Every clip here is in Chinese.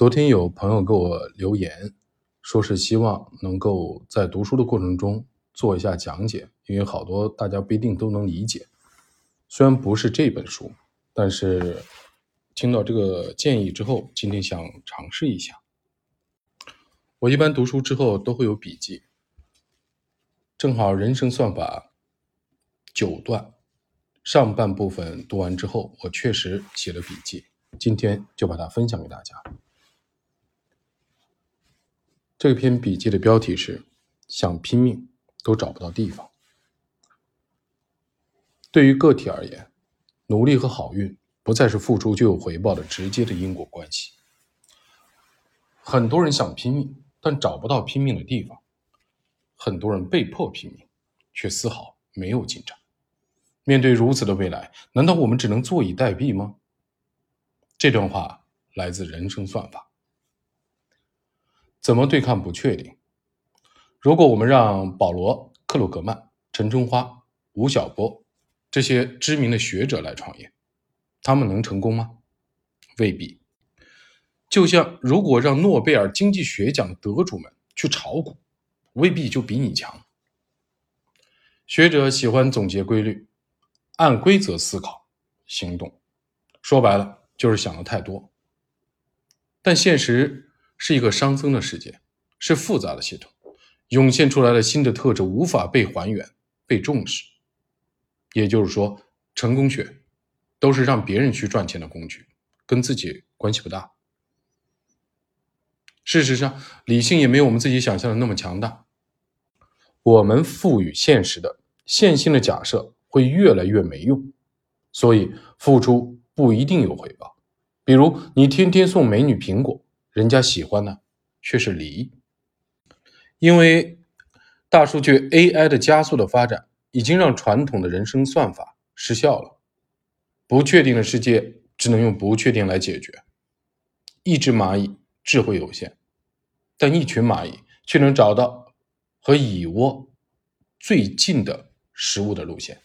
昨天有朋友给我留言，说是希望能够在读书的过程中做一下讲解，因为好多大家不一定都能理解。虽然不是这本书，但是听到这个建议之后，今天想尝试一下。我一般读书之后都会有笔记，正好人生算法九段上半部分读完之后，我确实写了笔记，今天就把它分享给大家。这篇笔记的标题是“想拼命都找不到地方”。对于个体而言，努力和好运不再是付出就有回报的直接的因果关系。很多人想拼命，但找不到拼命的地方；很多人被迫拼命，却丝毫没有进展。面对如此的未来，难道我们只能坐以待毙吗？这段话来自人生算法。怎么对抗不确定？如果我们让保罗·克鲁格曼、陈春花、吴晓波这些知名的学者来创业，他们能成功吗？未必。就像如果让诺贝尔经济学奖得主们去炒股，未必就比你强。学者喜欢总结规律，按规则思考、行动，说白了就是想的太多。但现实。是一个熵增的世界，是复杂的系统，涌现出来的新的特质无法被还原、被重视。也就是说，成功学都是让别人去赚钱的工具，跟自己关系不大。事实上，理性也没有我们自己想象的那么强大。我们赋予现实的线性的假设会越来越没用，所以付出不一定有回报。比如，你天天送美女苹果。人家喜欢的却是梨，因为大数据 AI 的加速的发展，已经让传统的人生算法失效了。不确定的世界只能用不确定来解决。一只蚂蚁智慧有限，但一群蚂蚁却能找到和蚁窝最近的食物的路线。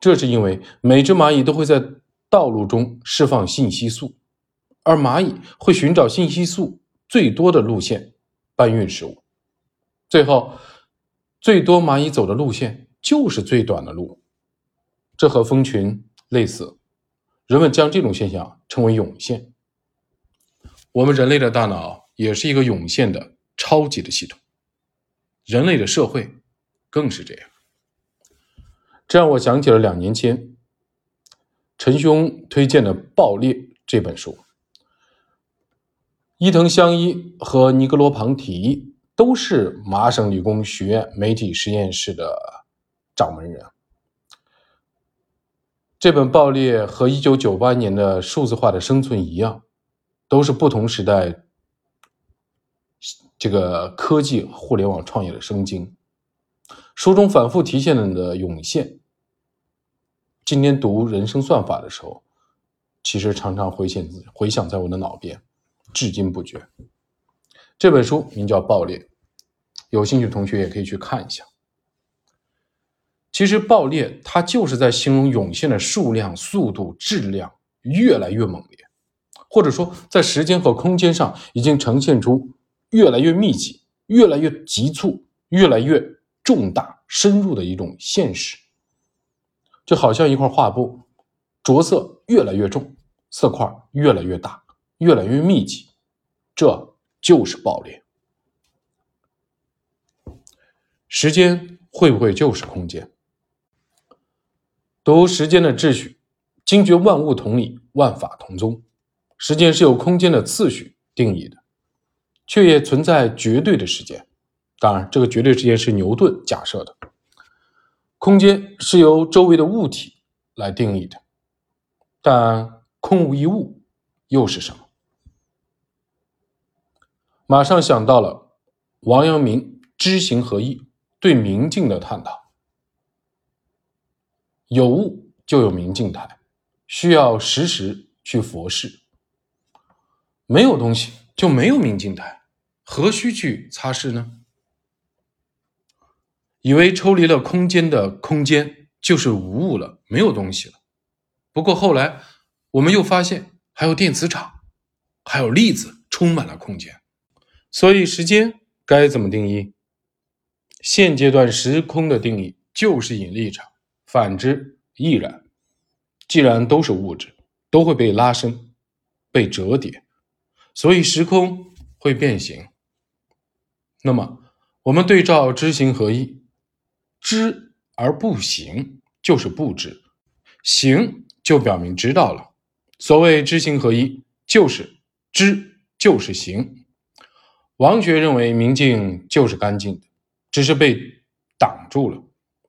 这是因为每只蚂蚁都会在道路中释放信息素。而蚂蚁会寻找信息素最多的路线搬运食物，最后最多蚂蚁走的路线就是最短的路。这和蜂群类似，人们将这种现象称为涌现。我们人类的大脑也是一个涌现的超级的系统，人类的社会更是这样。这让我想起了两年前陈兄推荐的《爆裂》这本书。伊藤香一和尼格罗庞提都是麻省理工学院媒体实验室的掌门人。这本《爆裂》和1998年的《数字化的生存》一样，都是不同时代这个科技互联网创业的生经。书中反复体现的涌现，今天读人生算法的时候，其实常常回现回响在我的脑边。至今不绝。这本书名叫《爆裂》，有兴趣的同学也可以去看一下。其实，爆裂它就是在形容涌现的数量、速度、质量越来越猛烈，或者说在时间和空间上已经呈现出越来越密集、越来越急促、越来越重大、深入的一种现实。就好像一块画布，着色越来越重，色块越来越大。越来越密集，这就是爆裂。时间会不会就是空间？读时间的秩序，惊觉万物同理，万法同宗。时间是由空间的次序定义的，却也存在绝对的时间。当然，这个绝对时间是牛顿假设的。空间是由周围的物体来定义的，但空无一物又是什么？马上想到了王阳明知行合一对明镜的探讨。有物就有明镜台，需要时时去佛事；没有东西就没有明镜台，何须去擦拭呢？以为抽离了空间的空间就是无物了，没有东西了。不过后来我们又发现还有电磁场，还有粒子充满了空间。所以时间该怎么定义？现阶段时空的定义就是引力场，反之亦然。既然都是物质，都会被拉伸、被折叠，所以时空会变形。那么，我们对照知行合一，知而不行就是不知，行就表明知道了。所谓知行合一，就是知就是行。王学认为明镜就是干净的，只是被挡住了；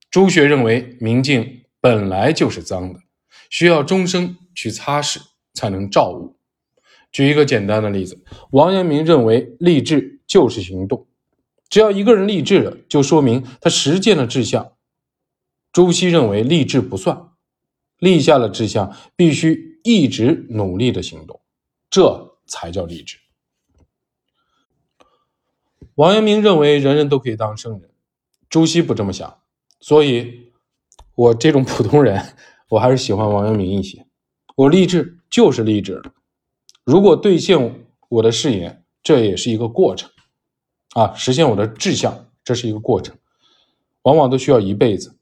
朱学认为明镜本来就是脏的，需要终生去擦拭才能照物。举一个简单的例子，王阳明认为立志就是行动。只要一个人立志了，就说明他实践了志向。朱熹认为立志不算，立下了志向，必须一直努力的行动，这才叫立志。王阳明认为人人都可以当圣人，朱熹不这么想，所以，我这种普通人，我还是喜欢王阳明一些。我立志就是立志，如果兑现我的誓言，这也是一个过程。啊，实现我的志向，这是一个过程，往往都需要一辈子。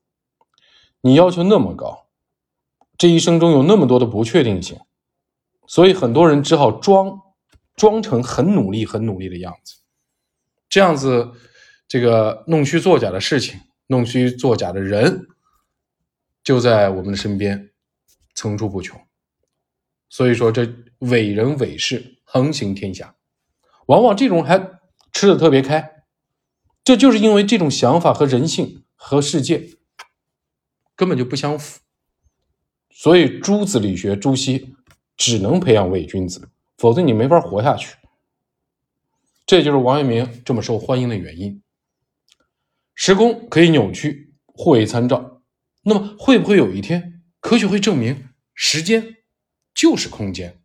你要求那么高，这一生中有那么多的不确定性，所以很多人只好装，装成很努力、很努力的样子，这样子，这个弄虚作假的事情，弄虚作假的人，就在我们的身边层出不穷。所以说，这伪人伪事横行天下，往往这种还。吃的特别开，这就是因为这种想法和人性和世界根本就不相符，所以朱子理学朱熹只能培养伪君子，否则你没法活下去。这就是王阳明这么受欢迎的原因。时空可以扭曲，互为参照，那么会不会有一天科学会证明时间就是空间？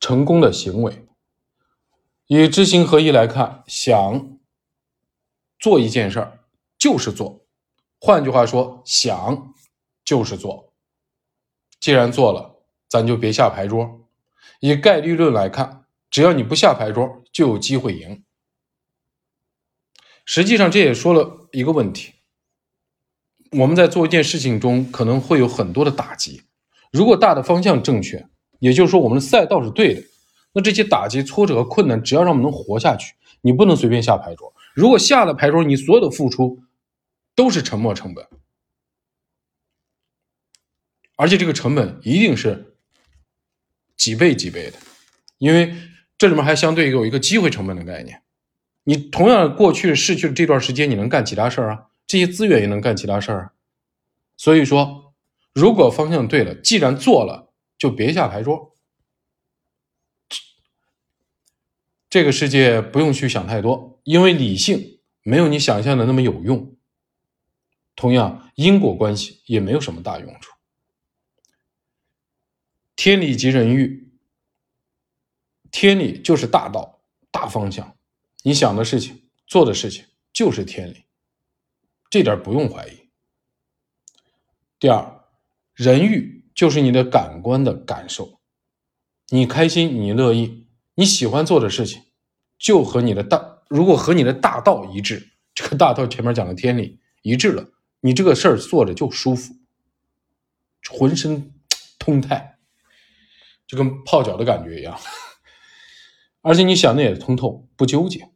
成功的行为，以知行合一来看，想做一件事儿就是做，换句话说，想就是做。既然做了，咱就别下牌桌。以概率论来看，只要你不下牌桌，就有机会赢。实际上，这也说了一个问题：我们在做一件事情中，可能会有很多的打击。如果大的方向正确。也就是说，我们的赛道是对的。那这些打击、挫折和困难，只要让我们能活下去，你不能随便下牌桌。如果下了牌桌，你所有的付出都是沉没成本，而且这个成本一定是几倍几倍的，因为这里面还相对有一个机会成本的概念。你同样过去逝去的这段时间，你能干其他事儿啊？这些资源也能干其他事儿啊。所以说，如果方向对了，既然做了。就别下牌桌，这个世界不用去想太多，因为理性没有你想象的那么有用。同样，因果关系也没有什么大用处。天理即人欲，天理就是大道、大方向，你想的事情、做的事情就是天理，这点不用怀疑。第二，人欲。就是你的感官的感受，你开心，你乐意，你喜欢做的事情，就和你的大，如果和你的大道一致，这个大道前面讲的天理一致了，你这个事儿做着就舒服，浑身 通泰，就跟泡脚的感觉一样，而且你想的也通透，不纠结。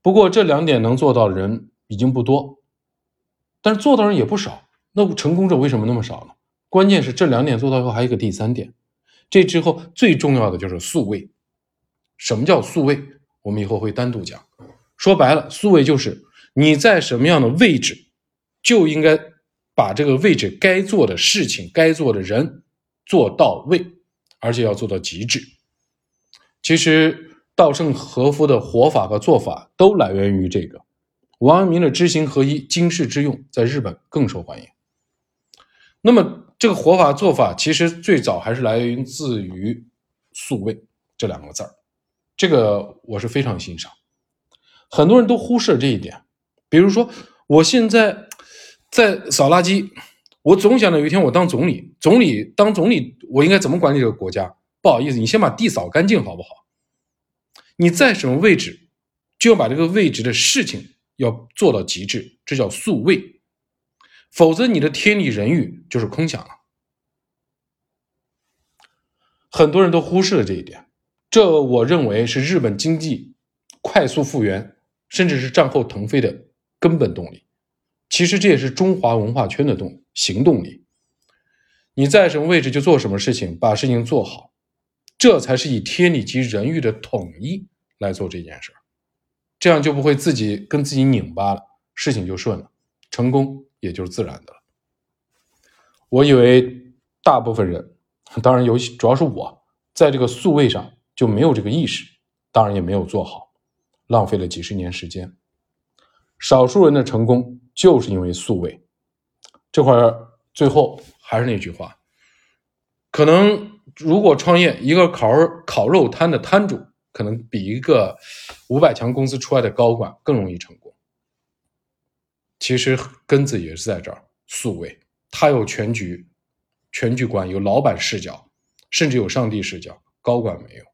不过这两点能做到的人已经不多，但是做到人也不少。那成功者为什么那么少呢？关键是这两点做到以后，还有一个第三点，这之后最重要的就是素位。什么叫素位？我们以后会单独讲。说白了，素位就是你在什么样的位置，就应该把这个位置该做的事情、该做的人做到位，而且要做到极致。其实稻盛和夫的活法和做法都来源于这个。王阳明的知行合一、经世致用，在日本更受欢迎。那么。这个活法做法其实最早还是来源自于“素位”这两个字儿，这个我是非常欣赏。很多人都忽视了这一点，比如说我现在在扫垃圾，我总想着有一天我当总理，总理当总理，我应该怎么管理这个国家？不好意思，你先把地扫干净好不好？你在什么位置，就要把这个位置的事情要做到极致，这叫速位，否则你的天理人欲就是空想了。很多人都忽视了这一点，这我认为是日本经济快速复原，甚至是战后腾飞的根本动力。其实这也是中华文化圈的动力行动力。你在什么位置就做什么事情，把事情做好，这才是以天理及人欲的统一来做这件事儿。这样就不会自己跟自己拧巴了，事情就顺了，成功也就是自然的了。我以为大部分人，当然尤其主要是我，在这个素位上就没有这个意识，当然也没有做好，浪费了几十年时间。少数人的成功。就是因为素位，这块最后还是那句话，可能如果创业，一个烤烤肉摊的摊主，可能比一个五百强公司出来的高管更容易成功。其实根子也是在这儿，素位，他有全局、全局观，有老板视角，甚至有上帝视角，高管没有。